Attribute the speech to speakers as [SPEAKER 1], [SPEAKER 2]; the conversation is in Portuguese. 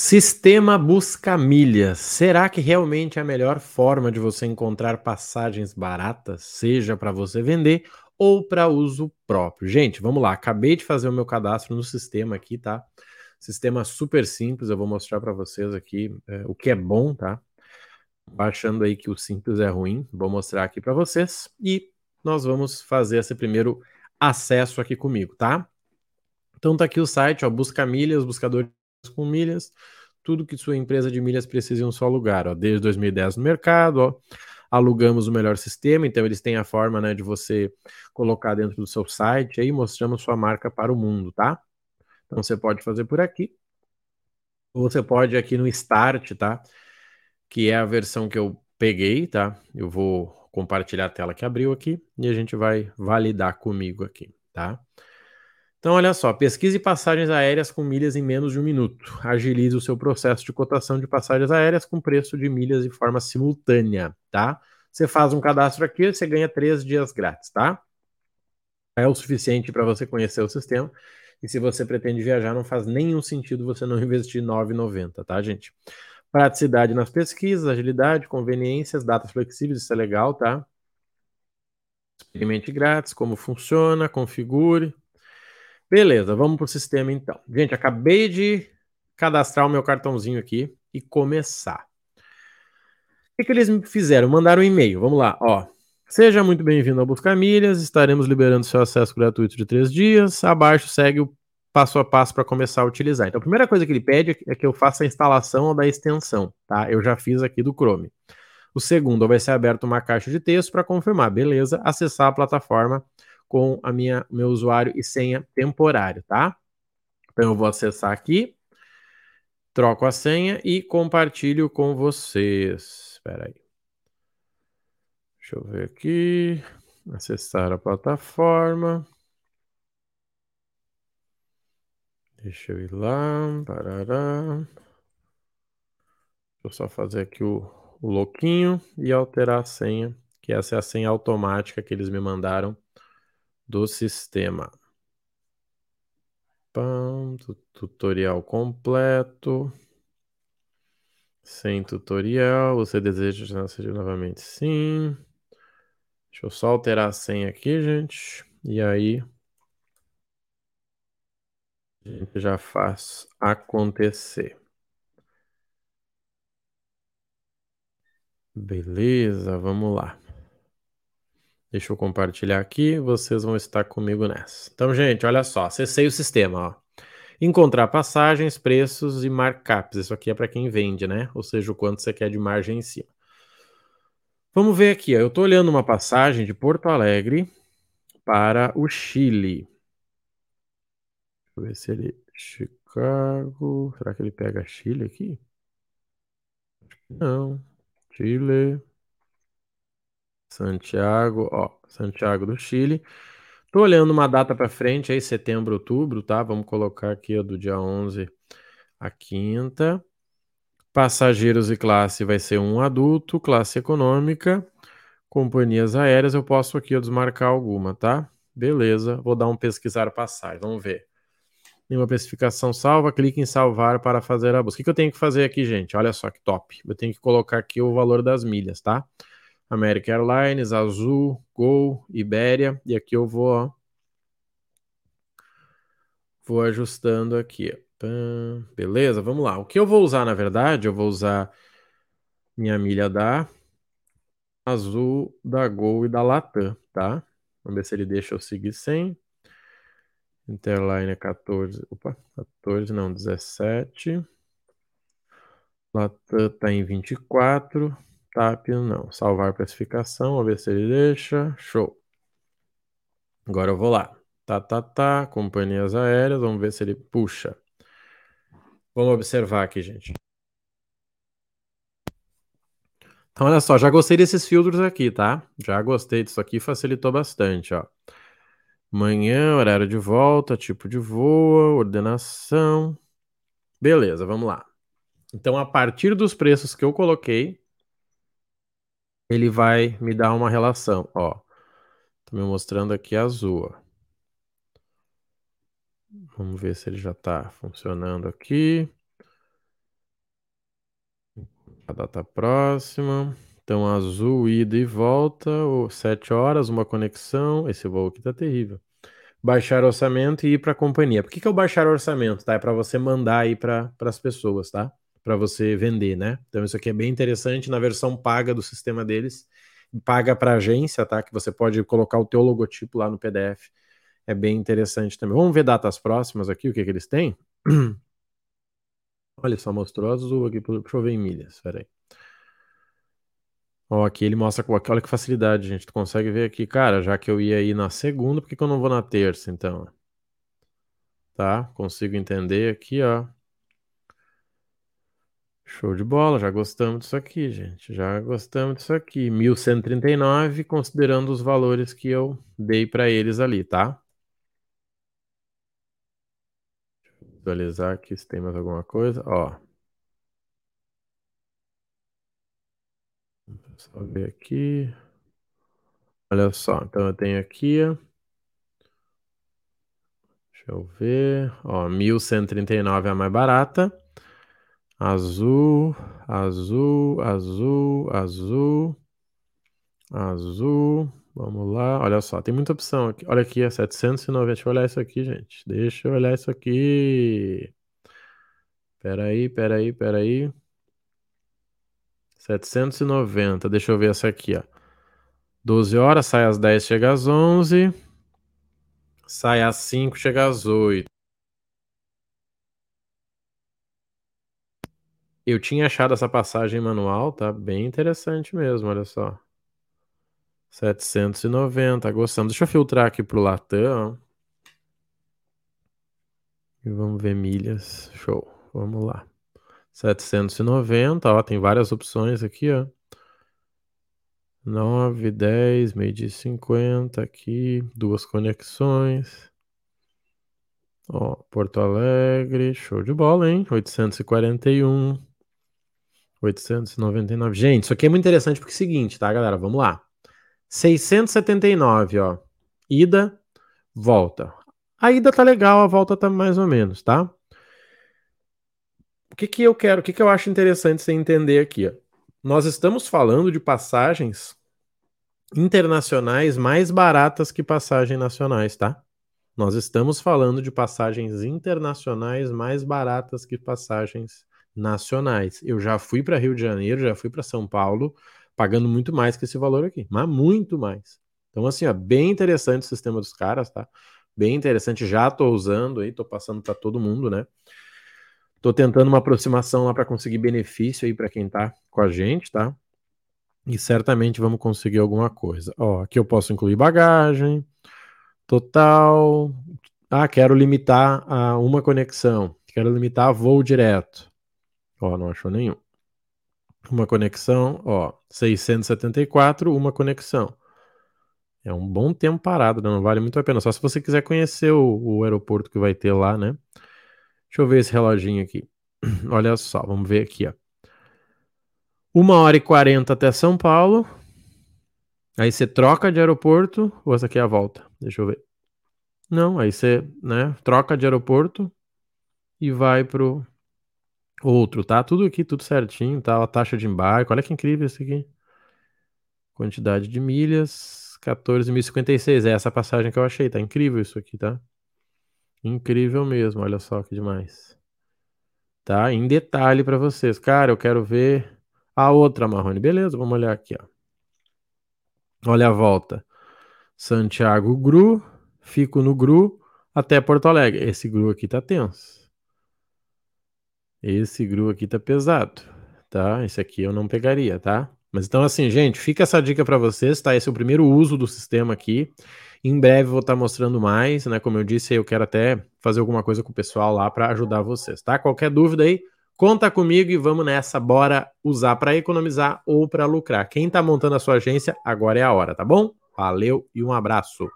[SPEAKER 1] Sistema busca milhas. Será que realmente é a melhor forma de você encontrar passagens baratas, seja para você vender ou para uso próprio? Gente, vamos lá. Acabei de fazer o meu cadastro no sistema aqui, tá? Sistema super simples. Eu vou mostrar para vocês aqui é, o que é bom, tá? Achando aí que o simples é ruim, vou mostrar aqui para vocês e nós vamos fazer esse primeiro acesso aqui comigo, tá? Então tá aqui o site, ó, busca milhas, buscador com milhas, tudo que sua empresa de milhas precisa em um só lugar. Ó, desde 2010 no mercado, ó, alugamos o melhor sistema, então eles têm a forma né, de você colocar dentro do seu site aí, mostrando sua marca para o mundo, tá? Então você pode fazer por aqui, ou você pode aqui no Start, tá? Que é a versão que eu peguei, tá? Eu vou compartilhar a tela que abriu aqui e a gente vai validar comigo aqui, tá? Então, olha só, pesquise passagens aéreas com milhas em menos de um minuto. Agilize o seu processo de cotação de passagens aéreas com preço de milhas de forma simultânea, tá? Você faz um cadastro aqui, você ganha três dias grátis, tá? É o suficiente para você conhecer o sistema. E se você pretende viajar, não faz nenhum sentido você não investir R$ 9,90, tá, gente? Praticidade nas pesquisas, agilidade, conveniências, datas flexíveis, isso é legal, tá? Experimente grátis, como funciona, configure. Beleza, vamos para o sistema então. Gente, acabei de cadastrar o meu cartãozinho aqui e começar. O que, que eles me fizeram? Mandaram um e-mail. Vamos lá, ó. Seja muito bem-vindo ao Buscar Milhas. Estaremos liberando seu acesso gratuito de três dias. Abaixo segue o passo a passo para começar a utilizar. Então, a primeira coisa que ele pede é que eu faça a instalação da extensão, tá? Eu já fiz aqui do Chrome. O segundo, vai ser aberto uma caixa de texto para confirmar, beleza? Acessar a plataforma com a minha meu usuário e senha temporário, tá? Então eu vou acessar aqui, troco a senha e compartilho com vocês. Espera aí. Deixa eu ver aqui, acessar a plataforma. Deixa eu ir lá, parará. Deixa eu só fazer aqui o, o louquinho e alterar a senha, que essa é a senha automática que eles me mandaram do sistema. Tutorial completo. Sem tutorial. Você deseja acessar novamente? Sim. Deixa eu só alterar a senha aqui, gente. E aí a gente já faz acontecer. Beleza, vamos lá. Deixa eu compartilhar aqui, vocês vão estar comigo nessa. Então, gente, olha só, acessei o sistema, ó. Encontrar passagens, preços e markups. Isso aqui é para quem vende, né? Ou seja, o quanto você quer de margem em cima. Vamos ver aqui, ó. eu estou olhando uma passagem de Porto Alegre para o Chile. Deixa eu ver se ele. Chicago. Será que ele pega Chile aqui? Não. Chile. Santiago, ó, Santiago do Chile. Tô olhando uma data para frente aí, setembro, outubro, tá? Vamos colocar aqui ó, do dia 11 a quinta. Passageiros e classe vai ser um adulto, classe econômica, companhias aéreas, eu posso aqui ó, desmarcar alguma, tá? Beleza, vou dar um pesquisar passagem, vamos ver. Nenhuma especificação salva, clique em salvar para fazer a busca. O que, que eu tenho que fazer aqui, gente? Olha só que top. Eu tenho que colocar aqui o valor das milhas, tá? American Airlines, Azul, Gol, Ibéria. E aqui eu vou, ó, vou ajustando aqui. Beleza, vamos lá. O que eu vou usar, na verdade, eu vou usar minha milha da Azul, da Gol e da Latam, tá? Vamos ver se ele deixa eu seguir sem. Interline é 14, opa, 14 não, 17. Latam tá em 24. Não. Salvar classificação, vamos ver se ele deixa. Show. Agora eu vou lá. Tá, tá, tá. Companhias aéreas, vamos ver se ele puxa. Vamos observar aqui, gente. Então, olha só, já gostei desses filtros aqui, tá? Já gostei disso aqui, facilitou bastante, ó. Manhã, horário de volta, tipo de voo, ordenação. Beleza, vamos lá. Então, a partir dos preços que eu coloquei, ele vai me dar uma relação, ó. Tô me mostrando aqui azul, ó. Vamos ver se ele já está funcionando aqui. A data próxima. Então, azul, ida e volta, ou 7 horas, uma conexão. Esse voo aqui tá terrível. Baixar orçamento e ir para a companhia. Por que, que o baixar orçamento? Tá? É para você mandar aí para as pessoas, tá? Para você vender, né? Então, isso aqui é bem interessante na versão paga do sistema deles. Paga para agência, tá? Que você pode colocar o teu logotipo lá no PDF. É bem interessante também. Vamos ver datas próximas aqui, o que, que eles têm? Olha, só mostrou azul aqui. Deixa eu ver em milhas. Espera aí. Ó, aqui ele mostra, olha que facilidade, gente. Tu consegue ver aqui, cara, já que eu ia ir na segunda, por que, que eu não vou na terça, então? Tá? Consigo entender aqui, ó. Show de bola, já gostamos disso aqui, gente. Já gostamos disso aqui. 1139, considerando os valores que eu dei para eles ali, tá? Deixa eu visualizar aqui se tem mais alguma coisa. Ó. Só ver aqui. Olha só, então eu tenho aqui. Deixa eu ver. Ó, 1139 é a mais barata. Azul, azul, azul, azul, azul. Vamos lá, olha só, tem muita opção aqui. Olha aqui, é 790. Deixa eu olhar isso aqui, gente. Deixa eu olhar isso aqui. Peraí, peraí, peraí. 790. Deixa eu ver essa aqui, ó. 12 horas, sai às 10, chega às 11. Sai às 5, chega às 8. Eu tinha achado essa passagem manual, tá bem interessante mesmo, olha só. 790, gostamos. Deixa eu filtrar aqui pro Latam. E vamos ver milhas. Show. Vamos lá. 790, ó, tem várias opções aqui, ó. 9, 10, meio de 50 aqui, duas conexões. Ó, Porto Alegre, show de bola, hein? 841. 899. Gente, isso aqui é muito interessante porque é o seguinte, tá, galera? Vamos lá. 679, ó. Ida, volta. A ida tá legal, a volta tá mais ou menos, tá? O que que eu quero, o que que eu acho interessante você entender aqui, ó. Nós estamos falando de passagens internacionais mais baratas que passagens nacionais, tá? Nós estamos falando de passagens internacionais mais baratas que passagens nacionais. Eu já fui para Rio de Janeiro, já fui para São Paulo, pagando muito mais que esse valor aqui, mas muito mais. Então, assim, ó, bem interessante o sistema dos caras, tá? Bem interessante, já tô usando aí, tô passando para todo mundo, né? Tô tentando uma aproximação lá para conseguir benefício aí para quem tá com a gente, tá? E certamente vamos conseguir alguma coisa. Ó, aqui eu posso incluir bagagem, total. Ah, quero limitar a uma conexão. Quero limitar a voo direto. Ó, não achou nenhum. Uma conexão, ó, 674, uma conexão. É um bom tempo parado, né? não vale muito a pena. Só se você quiser conhecer o, o aeroporto que vai ter lá, né? Deixa eu ver esse reloginho aqui. Olha só, vamos ver aqui, ó. Uma hora e quarenta até São Paulo. Aí você troca de aeroporto, ou essa aqui é a volta? Deixa eu ver. Não, aí você, né, troca de aeroporto e vai pro Outro, tá? Tudo aqui, tudo certinho, tá? A taxa de embarque, olha que incrível isso aqui. Quantidade de milhas, 14.056. É essa passagem que eu achei, tá? Incrível isso aqui, tá? Incrível mesmo, olha só que demais. Tá? Em detalhe para vocês. Cara, eu quero ver a outra Marrone. Beleza, vamos olhar aqui, ó. Olha a volta. Santiago Gru, fico no Gru até Porto Alegre. Esse Gru aqui tá tenso. Esse GRU aqui tá pesado, tá? Esse aqui eu não pegaria, tá? Mas então assim, gente, fica essa dica para vocês, tá? Esse é o primeiro uso do sistema aqui. Em breve vou estar tá mostrando mais, né? Como eu disse, eu quero até fazer alguma coisa com o pessoal lá para ajudar vocês, tá? Qualquer dúvida aí, conta comigo e vamos nessa, bora usar para economizar ou para lucrar. Quem tá montando a sua agência, agora é a hora, tá bom? Valeu e um abraço.